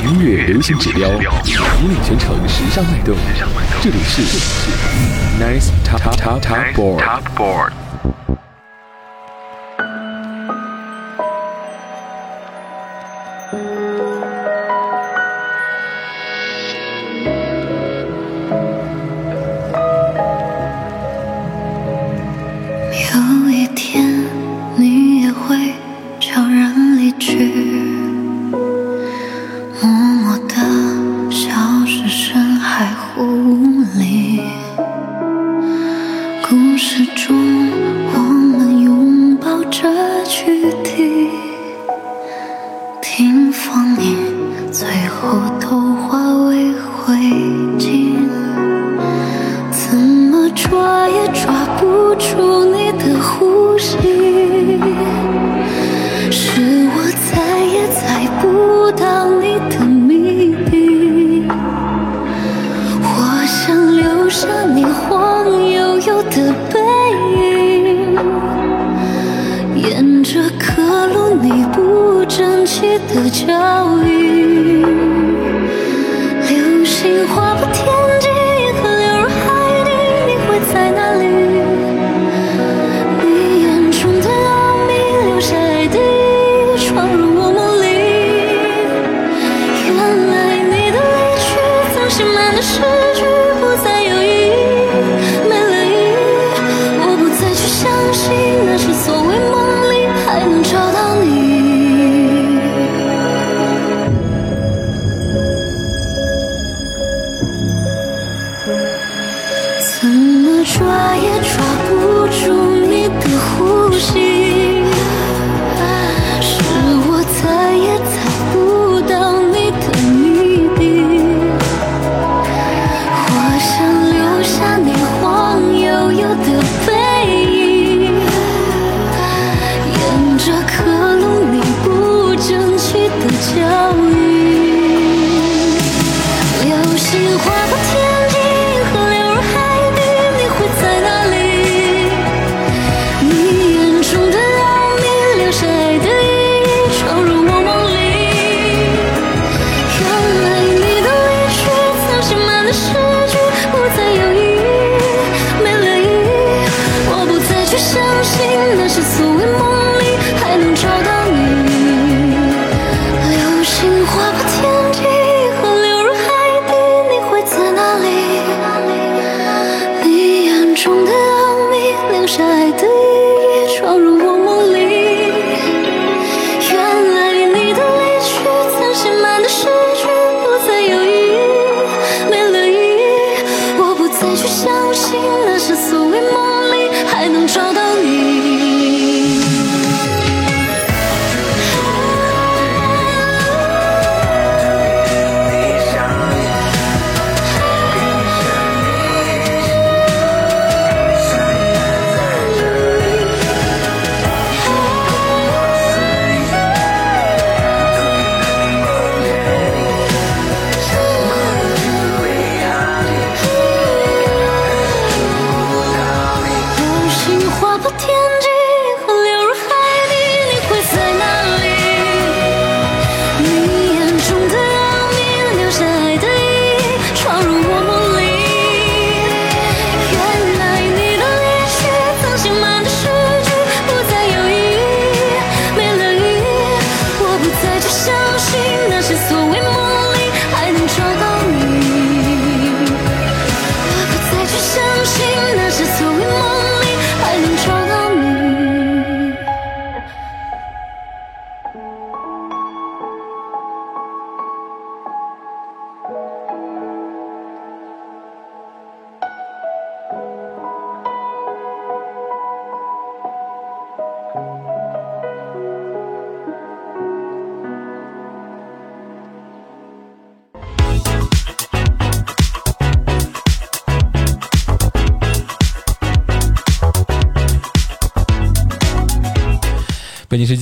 语音乐流行指标，引领全城时尚脉动。这里是 Nice Top Top Top Board。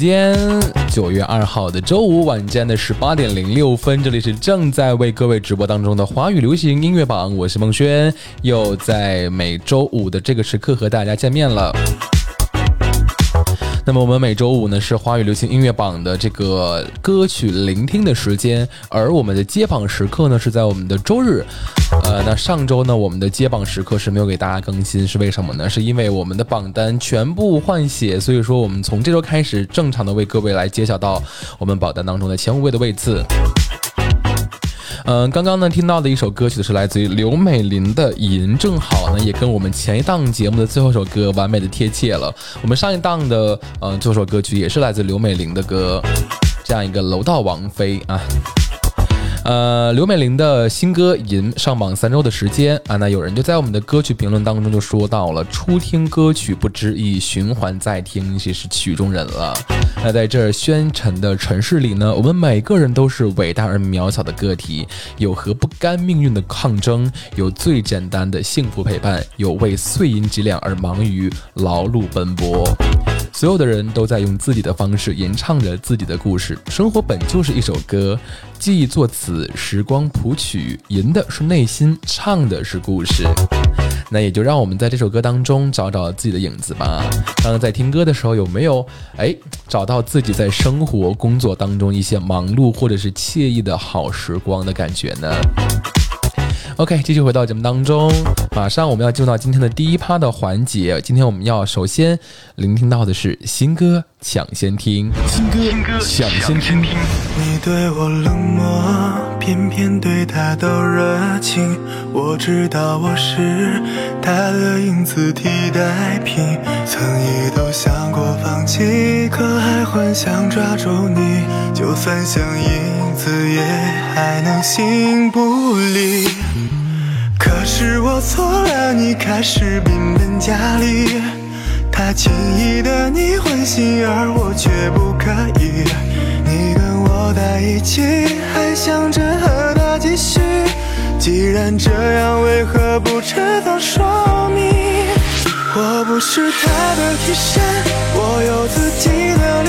间九月二号的周五晚间的十八点零六分，这里是正在为各位直播当中的华语流行音乐榜，我是孟轩，又在每周五的这个时刻和大家见面了。那么我们每周五呢是华语流行音乐榜的这个歌曲聆听的时间，而我们的接榜时刻呢是在我们的周日。呃，那上周呢我们的接榜时刻是没有给大家更新，是为什么呢？是因为我们的榜单全部换血，所以说我们从这周开始正常的为各位来揭晓到我们榜单当中的前五位的位次。嗯，刚刚呢听到的一首歌曲是来自于刘美玲的《银》，正好呢也跟我们前一档节目的最后一首歌完美的贴切了。我们上一档的呃这首歌曲也是来自刘美玲的歌，这样一个楼道王妃啊。呃，刘美玲的新歌《银》上榜三周的时间啊，那有人就在我们的歌曲评论当中就说到了：初听歌曲不知意，循环再听，这是曲中人了。那在这宣沉的城市里呢，我们每个人都是伟大而渺小的个体，有和不甘命运的抗争，有最简单的幸福陪伴，有为碎银几两而忙于劳碌奔波。所有的人都在用自己的方式吟唱着自己的故事。生活本就是一首歌，记忆作词，时光谱曲，吟的是内心，唱的是故事。那也就让我们在这首歌当中找找自己的影子吧。刚刚在听歌的时候，有没有哎找到自己在生活工作当中一些忙碌或者是惬意的好时光的感觉呢？OK，继续回到节目当中，马上我们要进入到今天的第一趴的环节。今天我们要首先聆听到的是新歌抢先听，新歌抢先听。你对我冷漠，偏偏对他都热情。我知道我是他的影子替代品，曾一度想过放弃，可还幻想抓住你，就算像影子也还能心不离。可是我错了，你开始变本加厉，他轻易的你欢心，而我却不可以。你跟我在一起，还想着和他继续，既然这样，为何不趁早说明？我不是他的替身，我有自己的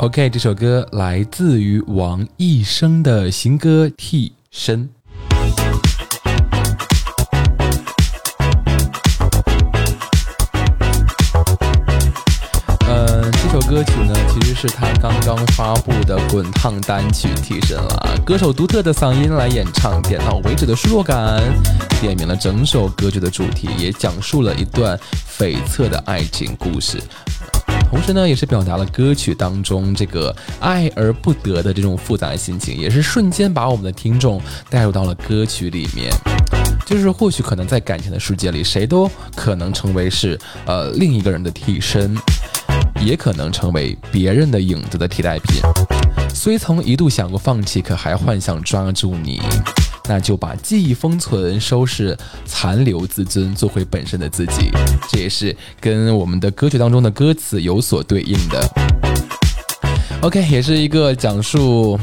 OK，这首歌来自于王一生的《新歌替身》。嗯，这首歌曲呢，其实是他刚刚发布的滚烫单曲《替身》了。歌手独特的嗓音来演唱，点到为止的失落感，点明了整首歌曲的主题，也讲述了一段悱恻的爱情故事。同时呢，也是表达了歌曲当中这个爱而不得的这种复杂的心情，也是瞬间把我们的听众带入到了歌曲里面。就是或许可能在感情的世界里，谁都可能成为是呃另一个人的替身，也可能成为别人的影子的替代品。虽曾一度想过放弃，可还幻想抓住你，那就把记忆封存，收拾残留自尊，做回本身的自己。这也是跟我们的歌曲当中的歌词有所对应的。OK，也是一个讲述。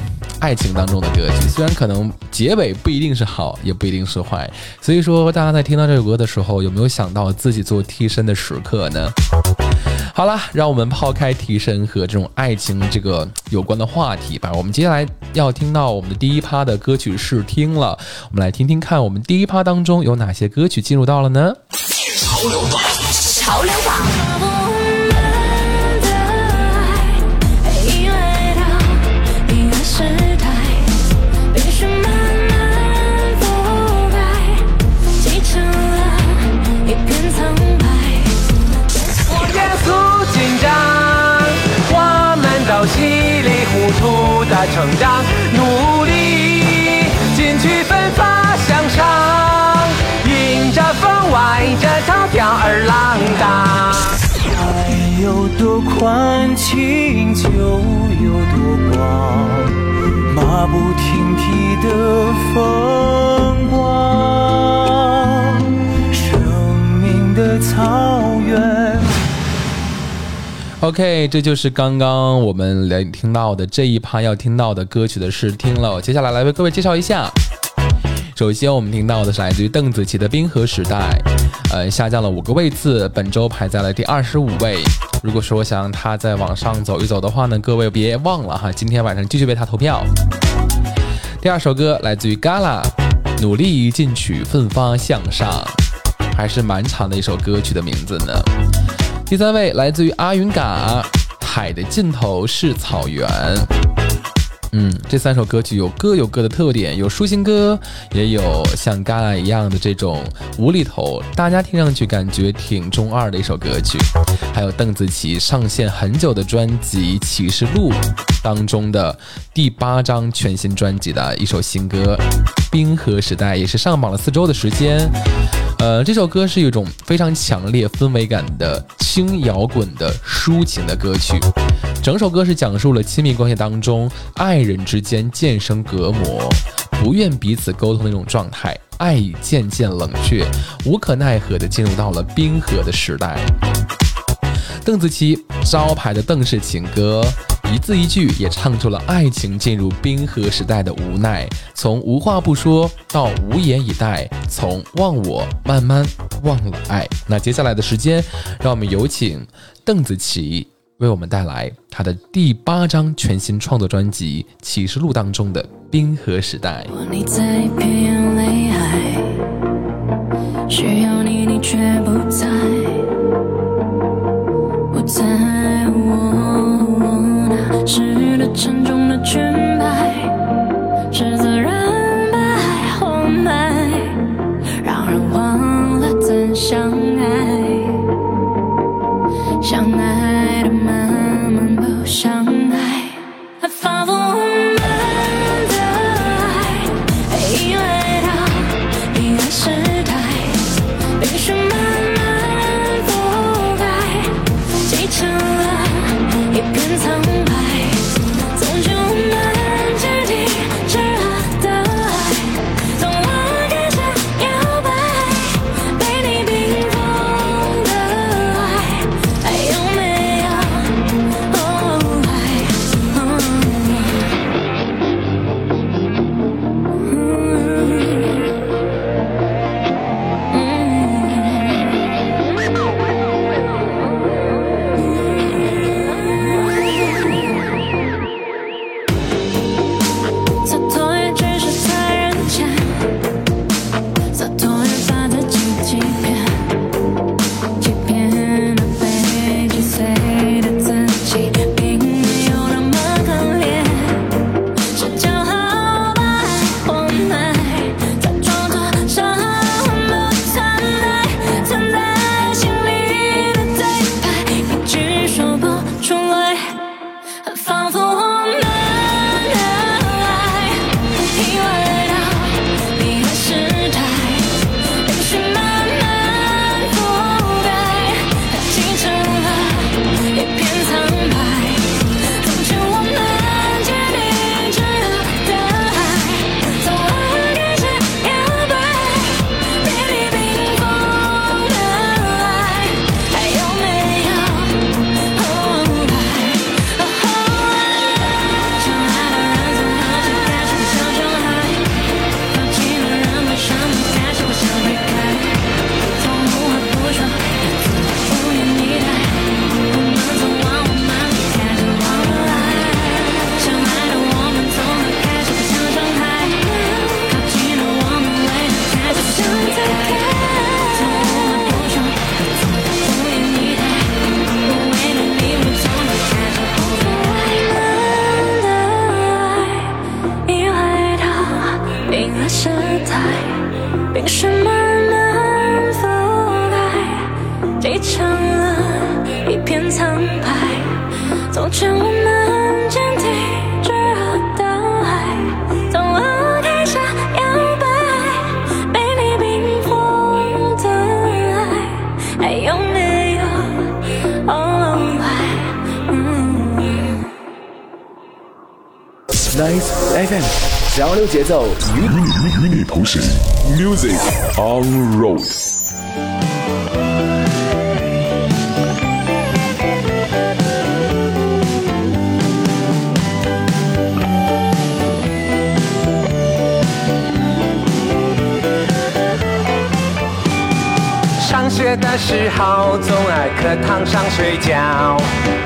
爱情当中的歌曲，虽然可能结尾不一定是好，也不一定是坏，所以说大家在听到这首歌的时候，有没有想到自己做替身的时刻呢？好了，让我们抛开替身和这种爱情这个有关的话题吧。我们接下来要听到我们的第一趴的歌曲试听了，我们来听听看，我们第一趴当中有哪些歌曲进入到了呢？潮流吧，潮流郎当。爱有多宽，情就有多广，马不停蹄的风光，生命的草原。OK，这就是刚刚我们来听到的这一趴要听到的歌曲的试听了。接下来来为各位介绍一下。首先我们听到的是来自于邓紫棋的《冰河时代》，呃，下降了五个位次，本周排在了第二十五位。如果说想让它再往上走一走的话呢，各位别忘了哈，今天晚上继续为它投票。第二首歌来自于 Gala，《努力进取，奋发向上》，还是蛮长的一首歌曲的名字呢。第三位来自于阿云嘎，《海的尽头是草原》。嗯，这三首歌曲有各有各的特点，有抒情歌，也有像嘎啦一样的这种无厘头，大家听上去感觉挺中二的一首歌曲。还有邓紫棋上线很久的专辑《启示录》当中的第八张全新专辑的一首新歌《冰河时代》，也是上榜了四周的时间。呃，这首歌是一种非常强烈氛围感的轻摇滚的抒情的歌曲，整首歌是讲述了亲密关系当中爱人之间渐生隔膜，不愿彼此沟通的一种状态，爱已渐渐冷却，无可奈何的进入到了冰河的时代。邓紫棋招牌的邓氏情歌。一字一句也唱出了爱情进入冰河时代的无奈，从无话不说到无言以待，从忘我慢慢忘了爱。那接下来的时间，让我们有请邓紫棋为我们带来他的第八张全新创作专辑《启示录》当中的《冰河时代》。你在偏远泪海，需要你，你却不在，不在。是的，沉重的裙摆，潮流节奏与与你同行。Music on Road。的时候总爱课堂上睡觉，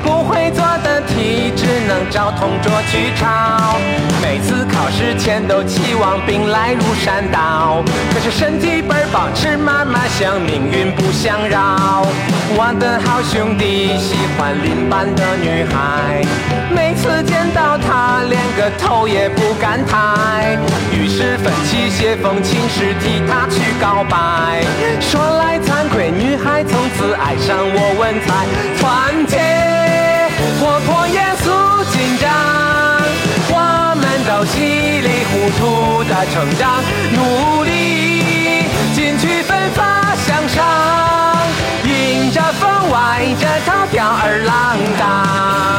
不会做的题只能找同桌去抄。每次考试前都期望兵来如山倒，可是身体倍儿棒，吃嘛嘛香，命运不相扰。我的好兄弟喜欢邻班的女孩，每次见到她连个头也不敢抬，于是奋起写封情诗替她去告白。说来惭愧，女孩从此爱上我文采，团结、活泼、严肃、紧张，我们都稀里糊涂的成长，努力进取，奋发向上，迎着风，歪着头，吊儿郎当。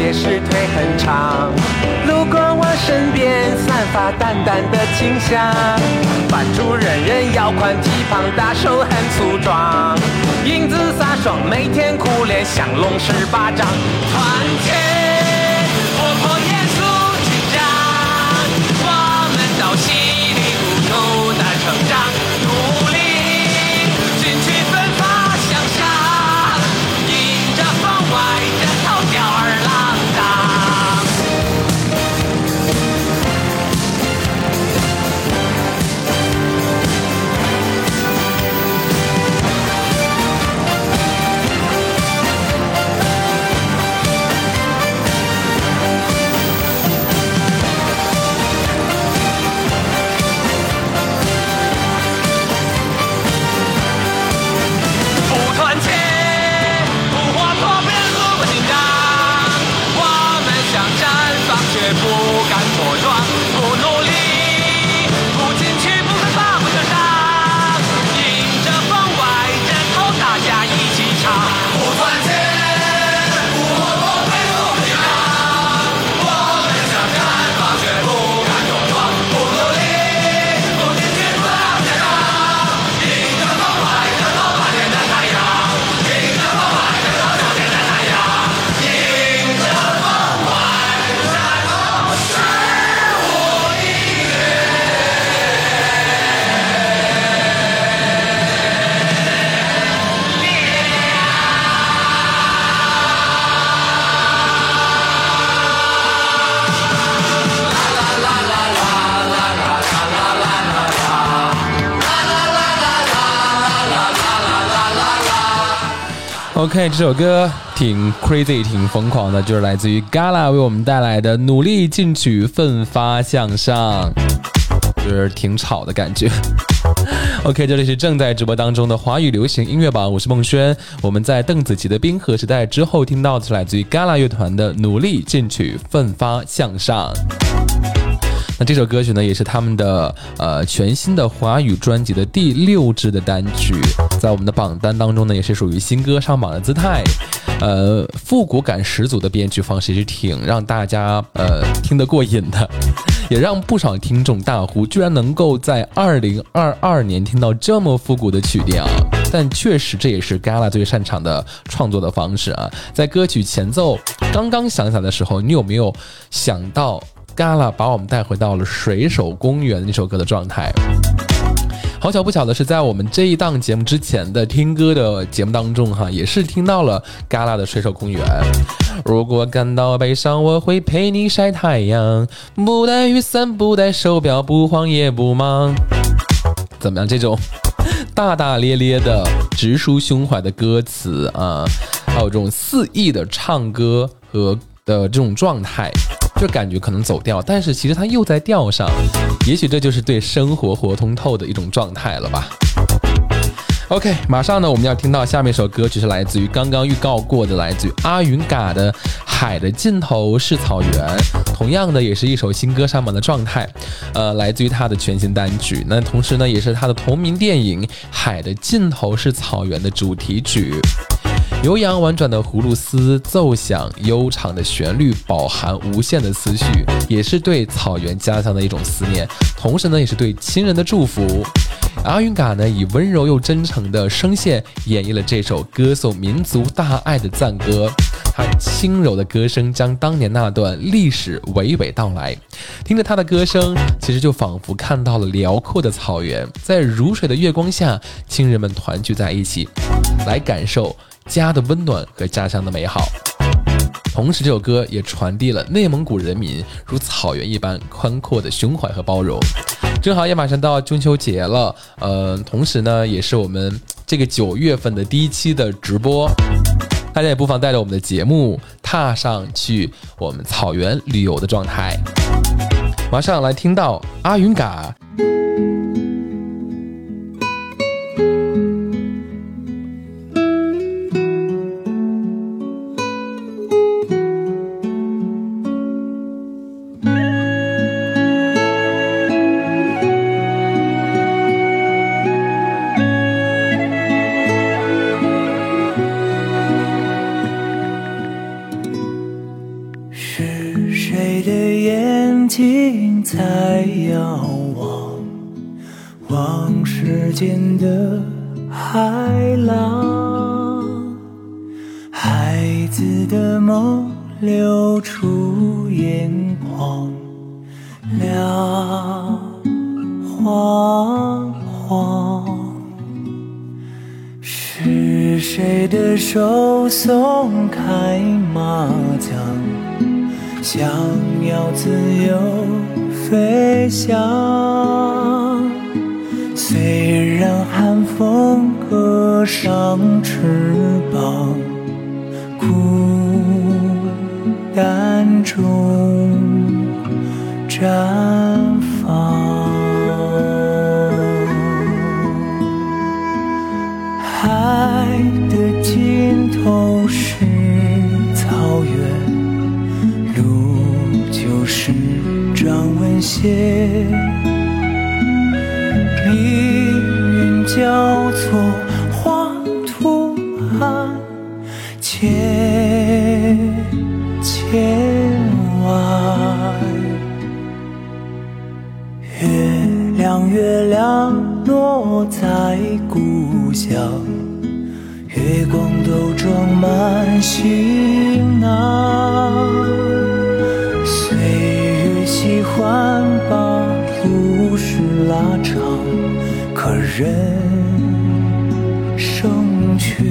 也是腿很长，路过我身边散发淡淡的清香。班主任人腰宽体胖，大手很粗壮，英姿飒爽，每天苦练降龙十八掌。团结，OK，这首歌挺 crazy，挺疯狂的，就是来自于 Gala 为我们带来的《努力进取，奋发向上》，就是挺吵的感觉。OK，这里是正在直播当中的华语流行音乐榜，我是孟轩。我们在邓紫棋的《冰河时代》之后听到的是来自于 Gala 乐团的《努力进取，奋发向上》。那这首歌曲呢，也是他们的呃全新的华语专辑的第六支的单曲，在我们的榜单当中呢，也是属于新歌上榜的姿态。呃，复古感十足的编曲方式是挺让大家呃听得过瘾的，也让不少听众大呼，居然能够在二零二二年听到这么复古的曲调。但确实这也是 Gala 最擅长的创作的方式啊。在歌曲前奏刚刚响起来的时候，你有没有想到？Gala 把我们带回到了水手公园那首歌的状态。好巧不巧的是，在我们这一档节目之前的听歌的节目当中，哈，也是听到了 Gala 的水手公园。如果感到悲伤，我会陪你晒太阳，不带雨伞，不带手表，不慌也不忙。怎么样？这种大大咧咧的、直抒胸怀的歌词啊，还有这种肆意的唱歌和的这种状态，就感觉可能走调，但是其实他又在调上，也许这就是对生活活通透的一种状态了吧。OK，马上呢，我们要听到下面一首歌曲是来自于刚刚预告过的，来自于阿云嘎的《海的尽头是草原》，同样的也是一首新歌上榜的状态，呃，来自于他的全新单曲，那同时呢，也是他的同名电影《海的尽头是草原》的主题曲。悠扬婉转的葫芦丝奏响，悠长的旋律饱含无限的思绪，也是对草原家乡的一种思念，同时呢，也是对亲人的祝福。阿云嘎呢，以温柔又真诚的声线演绎了这首歌颂民族大爱的赞歌。他轻柔的歌声将当年那段历史娓娓道来。听着他的歌声，其实就仿佛看到了辽阔的草原，在如水的月光下，亲人们团聚在一起，来感受家的温暖和家乡的美好。同时，这首歌也传递了内蒙古人民如草原一般宽阔的胸怀和包容。正好也马上到中秋节了，呃，同时呢，也是我们这个九月份的第一期的直播，大家也不妨带着我们的节目，踏上去我们草原旅游的状态。马上来听到阿云嘎。你的眼睛在遥望，望世间的海浪？孩子的梦流出眼眶，亮晃晃。是谁的手松开麻将，想要自由飞翔？虽然寒风割伤翅膀，孤单中绽放。海的尽头是草原，掌纹写。命运交错，画图案，千千万。月亮，月亮落在故乡，月光都装满行囊。人生却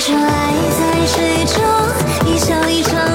他说爱在水中，一笑一场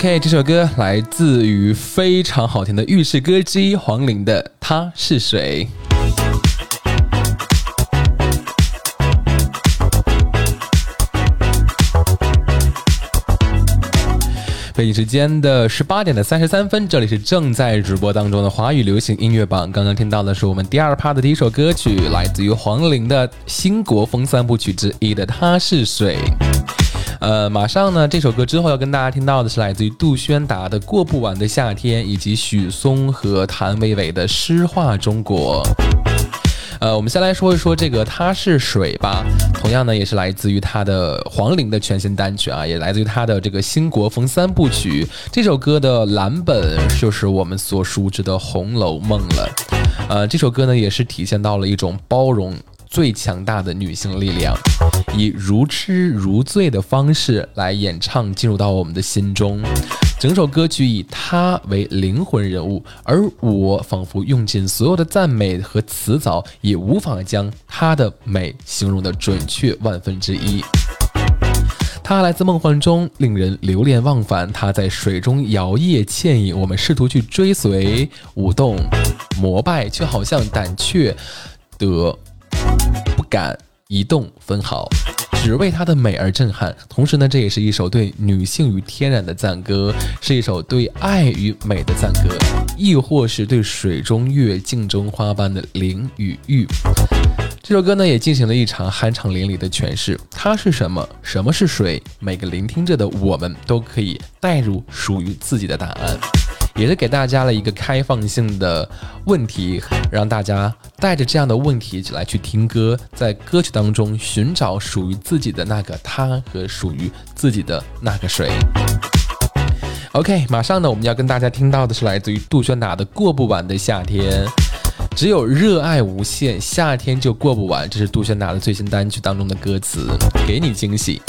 OK，这首歌来自于非常好听的浴室歌之一黄龄的《他是谁》。北京时间的十八点的三十三分，这里是正在直播当中的华语流行音乐榜。刚刚听到的是我们第二趴的第一首歌曲，来自于黄龄的新国风三部曲之一的《他是谁》。呃，马上呢，这首歌之后要跟大家听到的是来自于杜轩达的《过不完的夏天》，以及许嵩和谭维维的《诗画中国》。呃，我们先来说一说这个《他是水》吧。同样呢，也是来自于他的黄龄的全新单曲啊，也来自于他的这个新国风三部曲。这首歌的蓝本就是我们所熟知的《红楼梦》了。呃，这首歌呢，也是体现到了一种包容最强大的女性力量，以如痴如醉的方式来演唱，进入到我们的心中。整首歌曲以她为灵魂人物，而我仿佛用尽所有的赞美和词藻，也无法将她的美形容的准确万分之一。她来自梦幻中，令人流连忘返。她在水中摇曳倩影，我们试图去追随、舞动、膜拜，却好像胆怯得不敢移动分毫。只为她的美而震撼。同时呢，这也是一首对女性与天然的赞歌，是一首对爱与美的赞歌，亦或是对水中月、镜中花般的灵与欲。这首歌呢，也进行了一场酣畅淋漓的诠释。它是什么？什么是水？每个聆听着的我们都可以带入属于自己的答案。也是给大家了一个开放性的问题，让大家带着这样的问题来去听歌，在歌曲当中寻找属于自己的那个他和属于自己的那个谁。OK，马上呢，我们要跟大家听到的是来自于杜鹃达的《过不完的夏天》，只有热爱无限，夏天就过不完。这是杜鹃达的最新单曲当中的歌词，给你惊喜。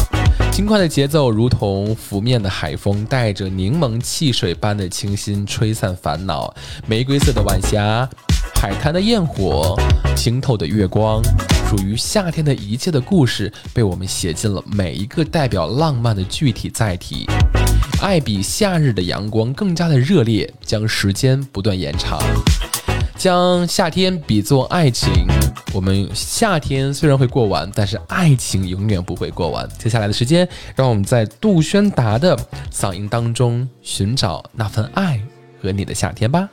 轻快的节奏如同拂面的海风，带着柠檬汽水般的清新，吹散烦恼。玫瑰色的晚霞，海滩的焰火，清透的月光，属于夏天的一切的故事，被我们写进了每一个代表浪漫的具体载体。爱比夏日的阳光更加的热烈，将时间不断延长。将夏天比作爱情，我们夏天虽然会过完，但是爱情永远不会过完。接下来的时间，让我们在杜宣达的嗓音当中寻找那份爱和你的夏天吧。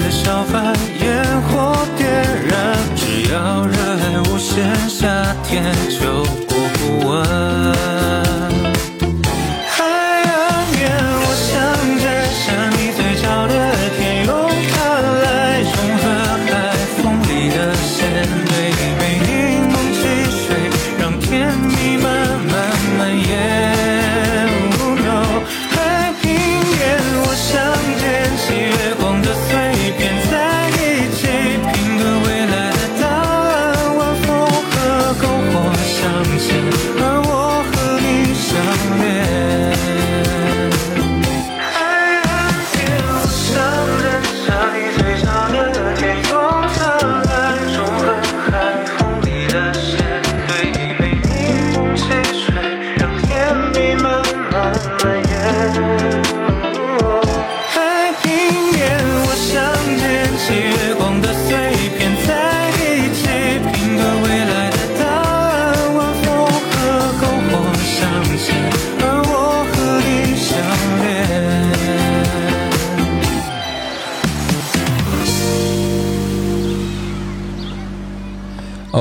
的小贩，烟火点燃，只要热爱无限，夏天就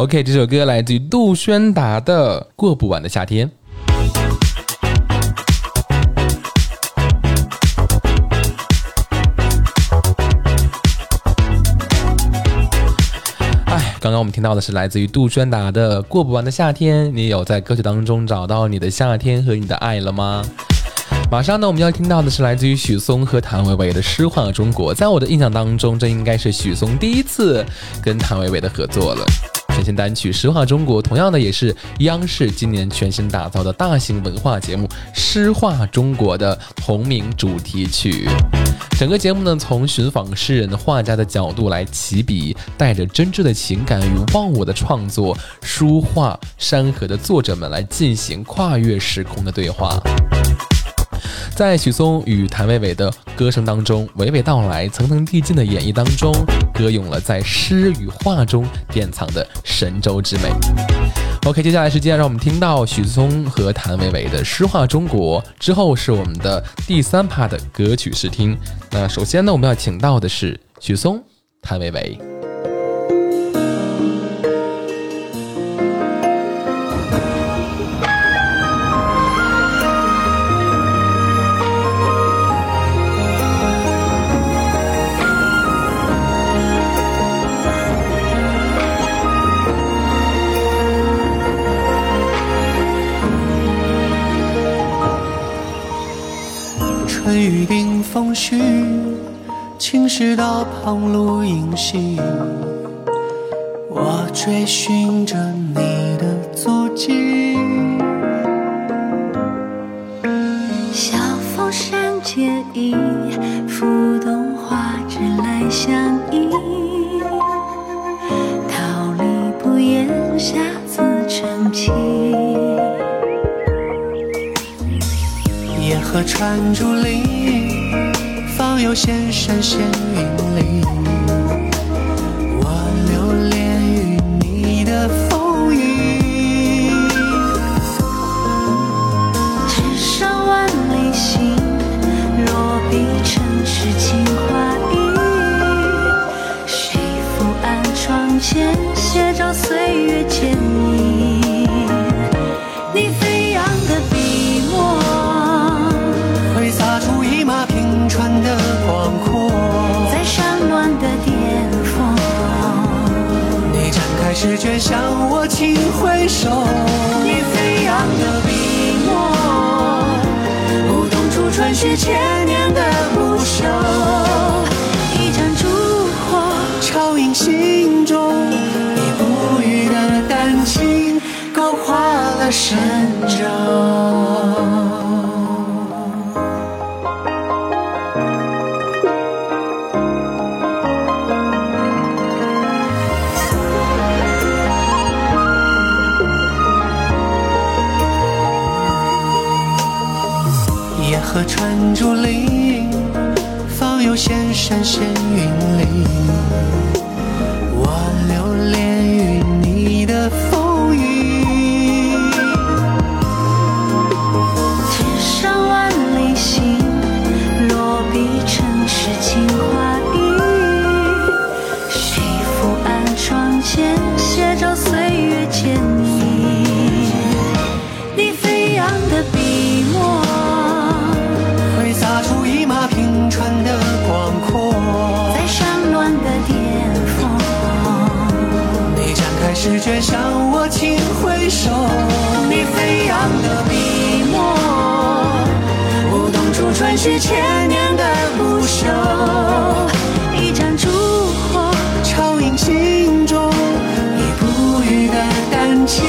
OK，这首歌来自于杜宣达的《过不完的夏天》。哎，刚刚我们听到的是来自于杜宣达的《过不完的夏天》，你有在歌曲当中找到你的夏天和你的爱了吗？马上呢，我们要听到的是来自于许嵩和谭维维的《诗画中国》。在我的印象当中，这应该是许嵩第一次跟谭维维的合作了。全新单曲《诗画中国》，同样的也是央视今年全新打造的大型文化节目《诗画中国》的同名主题曲。整个节目呢，从寻访诗人、画家的角度来起笔，带着真挚的情感与忘我的创作，书画山河的作者们来进行跨越时空的对话。在许嵩与谭维维的歌声当中，娓娓道来，层层递进的演绎当中，歌咏了在诗与画中典藏的神州之美。OK，接下来时间让我们听到许嵩和谭维维的《诗画中国》，之后是我们的第三趴的歌曲试听。那首先呢，我们要请到的是许嵩、谭维维。春雨定风絮，青石道旁露影稀。我追寻着你的足迹。晓风山结衣，浮动花枝来相依。桃李不言，下自成蹊。河穿竹林，方有仙山仙云里。我轻回首。你飞扬的笔墨，舞动出传世千年的不朽。一盏烛火，照影心中，你不语的丹青，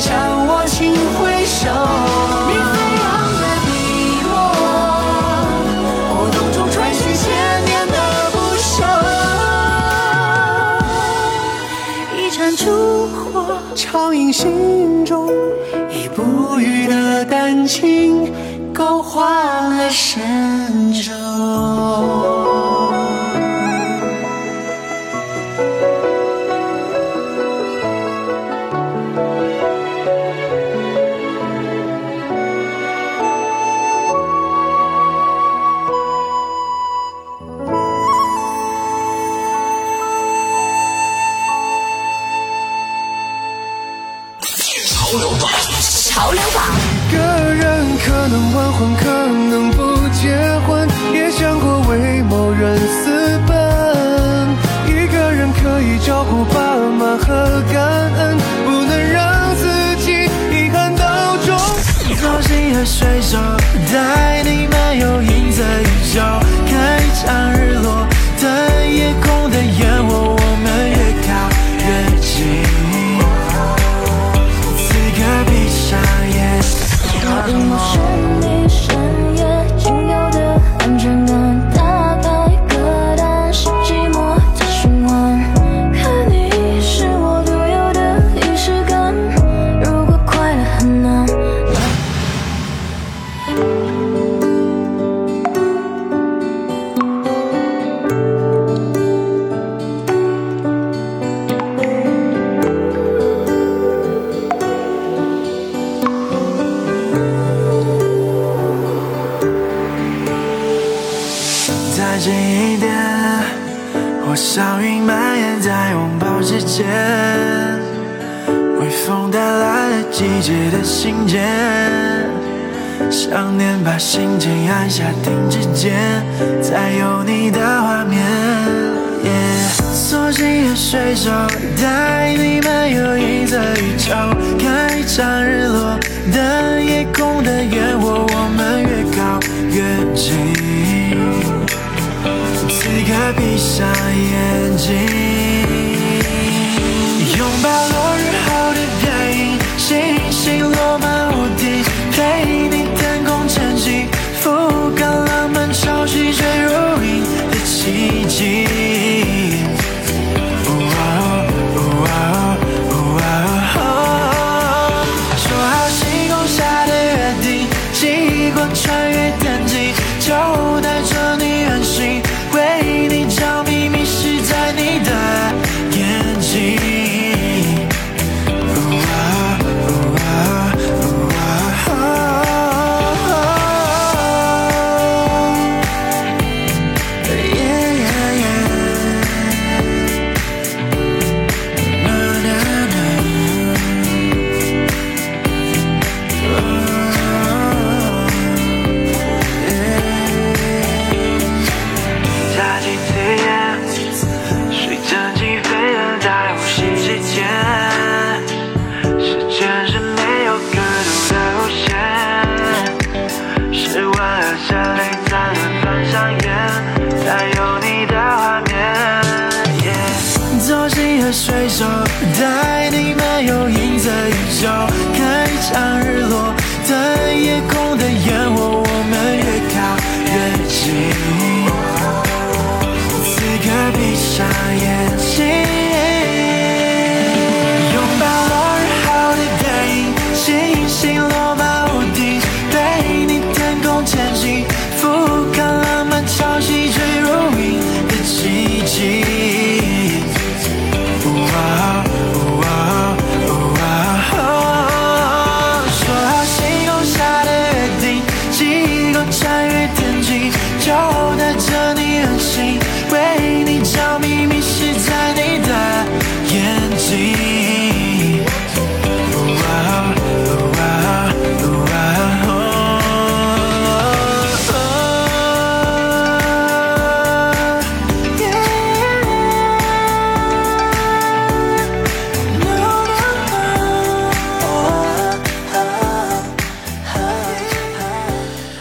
向我轻挥手。你飞扬的笔墨，舞动出春雪千年的不朽。一盏烛火，照映心中，已不语的丹青，勾画了神州。带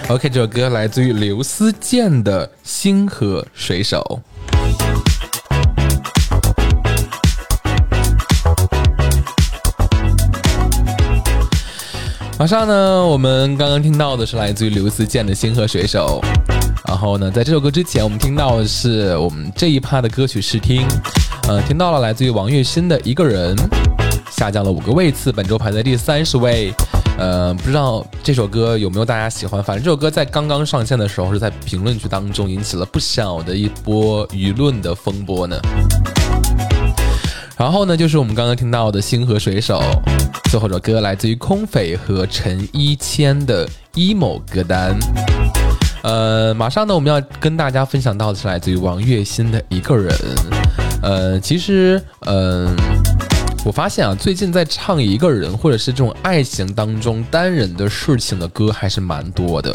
OK，这首歌来自于刘思健的《星河水手》。马上呢，我们刚刚听到的是来自于刘思健的《星河水手》。然后呢，在这首歌之前，我们听到的是我们这一趴的歌曲试听，呃，听到了来自于王栎鑫的《一个人》，下降了五个位次，本周排在第三十位。呃，不知道这首歌有没有大家喜欢？反正这首歌在刚刚上线的时候，是在评论区当中引起了不小的一波舆论的风波呢。然后呢，就是我们刚刚听到的《星河水手》，最后这首歌来自于空匪和陈一谦的 emo 歌单。呃，马上呢，我们要跟大家分享到的是来自于王栎鑫的一个人。呃，其实，嗯、我发现啊，最近在唱一个人或者是这种爱情当中单人的事情的歌还是蛮多的。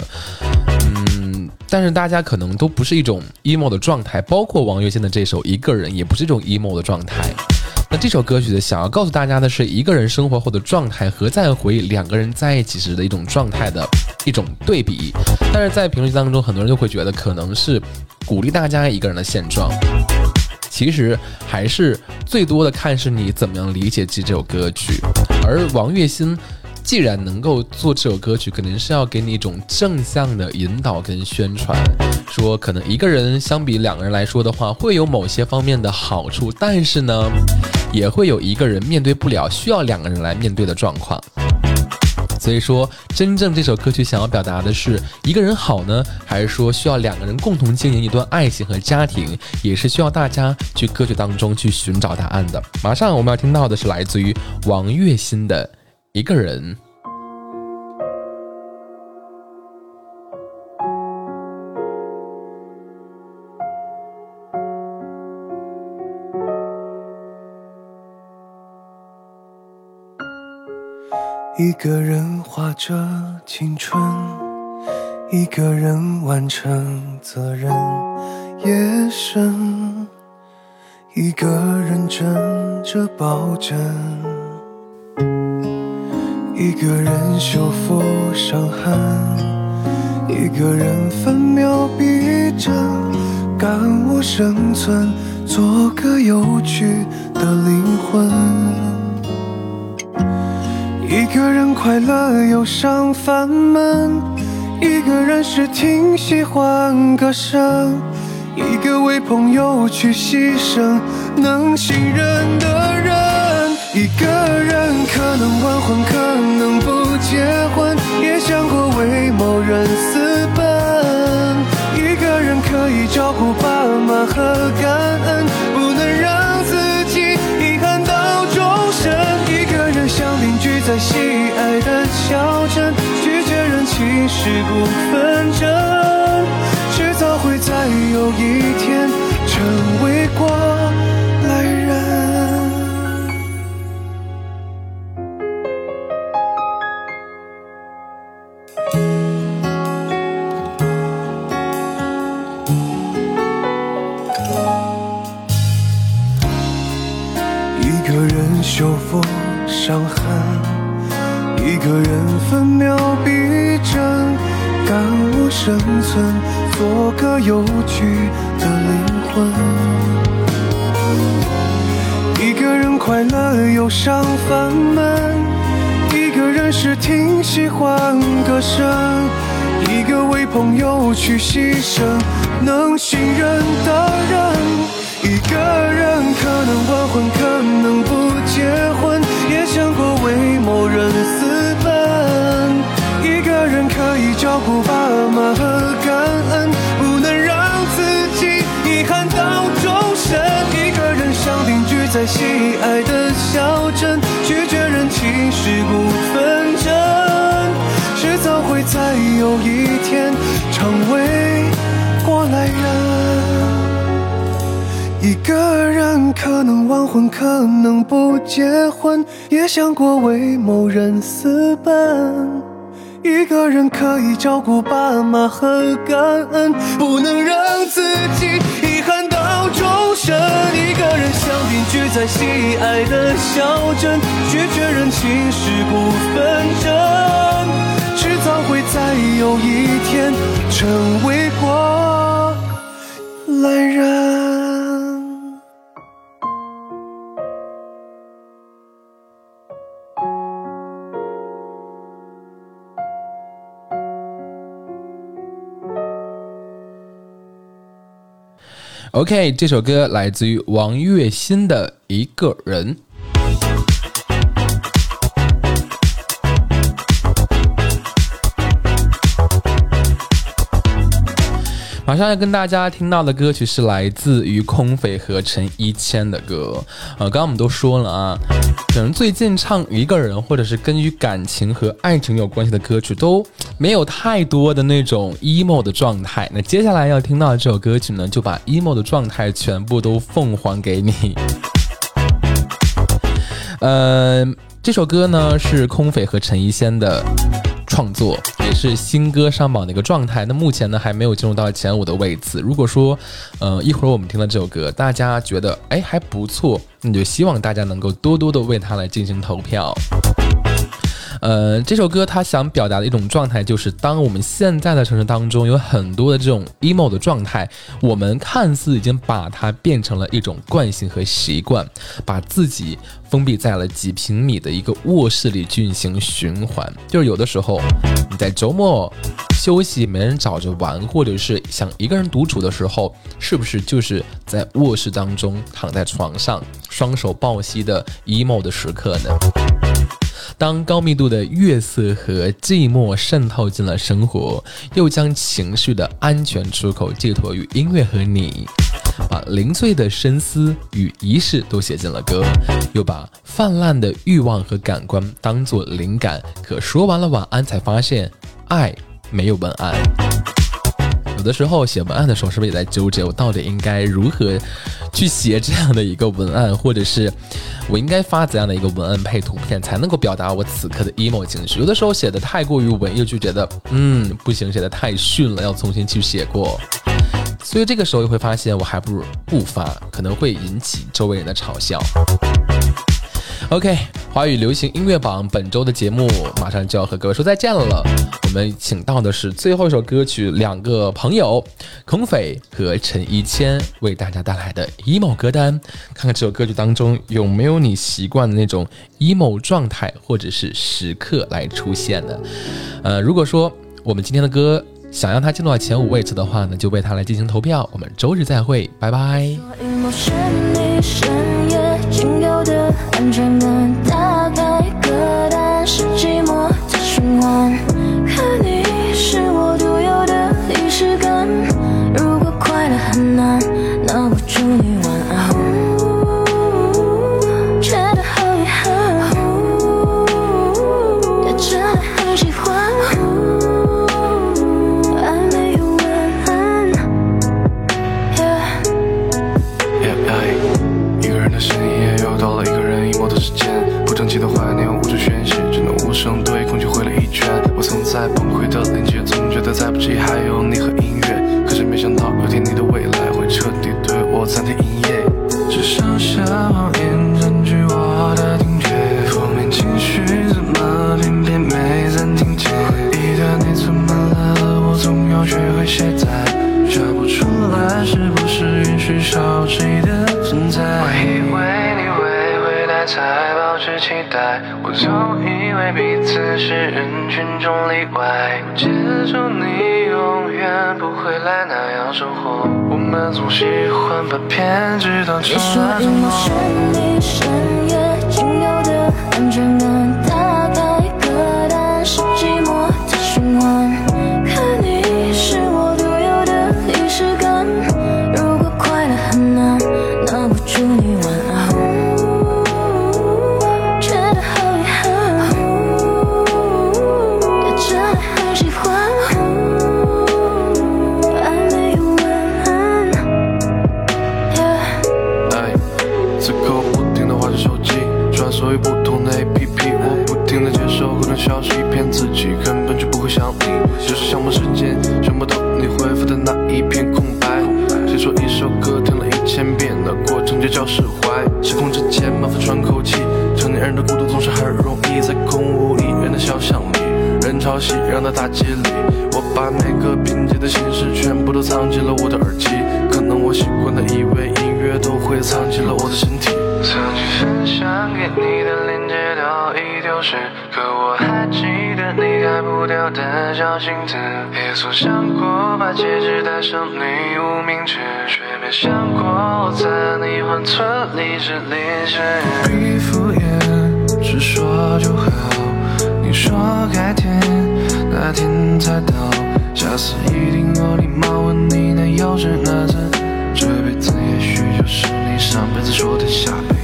嗯，但是大家可能都不是一种 emo 的状态，包括王栎鑫的这首《一个人》也不是一种 emo 的状态。那这首歌曲的想要告诉大家的是，一个人生活后的状态和在回忆两个人在一起时的一种状态的一种对比。但是在评论区当中，很多人就会觉得可能是鼓励大家一个人的现状。其实还是最多的看是你怎么样理解这这首歌曲，而王栎鑫既然能够做这首歌曲，肯定是要给你一种正向的引导跟宣传，说可能一个人相比两个人来说的话，会有某些方面的好处，但是呢，也会有一个人面对不了，需要两个人来面对的状况。所以说，真正这首歌曲想要表达的是一个人好呢，还是说需要两个人共同经营一段爱情和家庭，也是需要大家去歌曲当中去寻找答案的。马上我们要听到的是来自于王栎鑫的《一个人》。一个人画着青春，一个人完成责任。夜深，一个人枕着抱枕，一个人修复伤痕，一个人分秒必争，感悟生存，做个有趣的灵魂。一个人快乐，忧伤烦闷；一个人时听喜欢歌声；一个为朋友去牺牲，能信任的人。一个人可能晚婚，可能不结婚，也想过为某人私奔。一个人可以照顾爸妈和感恩，不在喜爱的小镇，拒绝人情世故纷争，迟早会在有一天成为过来人。一个人修复伤痕，一个人分秒必争，感悟生存，做个有趣的灵魂。一个人快乐，忧伤烦闷；一个人时听喜欢歌声；一个为朋友去牺牲，能信任的人。一个人可能晚婚，可能不结婚，也想过为某人照顾爸妈和感恩，不能让自己遗憾到终身。一个人想定居在喜爱的小镇，拒绝人情世故纷争，迟早会在有一天成为过来人。一个人可能晚婚，可能不结婚，也想过为某人私奔。一个人可以照顾爸妈和感恩，不能让自己遗憾到终身。一个人想定居在喜爱的小镇，拒绝人情世故纷争，迟早会在有一天成为过来人。OK，这首歌来自于王栎鑫的《一个人》。马上要跟大家听到的歌曲是来自于空匪和陈一谦的歌。呃，刚刚我们都说了啊，可能最近唱一个人或者是跟于感情和爱情有关系的歌曲都没有太多的那种 emo 的状态。那接下来要听到的这首歌曲呢，就把 emo 的状态全部都奉还给你。呃，这首歌呢是空匪和陈一仙的创作，也是新歌上榜的一个状态。那目前呢还没有进入到前五的位置。如果说，呃，一会儿我们听了这首歌，大家觉得哎还不错，那就希望大家能够多多的为他来进行投票。呃，这首歌它想表达的一种状态，就是当我们现在的城市当中有很多的这种 emo 的状态，我们看似已经把它变成了一种惯性和习惯，把自己封闭在了几平米的一个卧室里进行循环。就是有的时候你在周末休息没人找着玩，或者是想一个人独处的时候，是不是就是在卧室当中躺在床上，双手抱膝的 emo 的时刻呢？当高密度的月色和寂寞渗透进了生活，又将情绪的安全出口寄托于音乐和你，把零碎的深思与仪式都写进了歌，又把泛滥的欲望和感官当作灵感，可说完了晚安，才发现爱没有文案。有的时候写文案的时候，是不是也在纠结我到底应该如何去写这样的一个文案，或者是我应该发怎样的一个文案配图片，才能够表达我此刻的 emo 情绪？有的时候写的太过于文艺，就觉得嗯不行，写的太逊了，要重新去写过。所以这个时候又会发现，我还不如不发，可能会引起周围人的嘲笑。OK，华语流行音乐榜本周的节目马上就要和各位说再见了。我们请到的是最后一首歌曲，两个朋友孔匪和陈一谦为大家带来的 emo 歌单。看看这首歌曲当中有没有你习惯的那种 emo 状态或者是时刻来出现的。呃，如果说我们今天的歌想让它进入到前五位置的话呢，就为它来进行投票。我们周日再会，拜拜。仅有的安全感，打开记忆还有你和音乐。可是没想到有天你的未来会彻底对我暂停为彼此是人群中例外。接受你永远不回来那样生活。我们总喜欢把偏执当成你说了承一幕是。你深夜仅有的安全感，释怀？时空之间，麻烦喘口气，成年人的孤独总是很容易，在空无一人的小巷里。人潮熙攘的大街里，我把每个拼接的心事全部都藏进了我的耳机。可能我习惯的以为音乐都会藏进了我的身体。曾经分享给你的链接都已丢失，可我还记得你改不掉的小心思。也曾想过把戒指戴上你无名指，没想过我在你缓存里是历史。必敷衍，只说就好。你说改天，那天才到。下次一定有礼貌问你那又是哪次？这辈子也许就是你上辈子说的下辈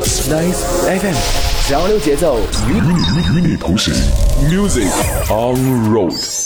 子。Nice FM 交流节奏与与与你同行，Music on Road。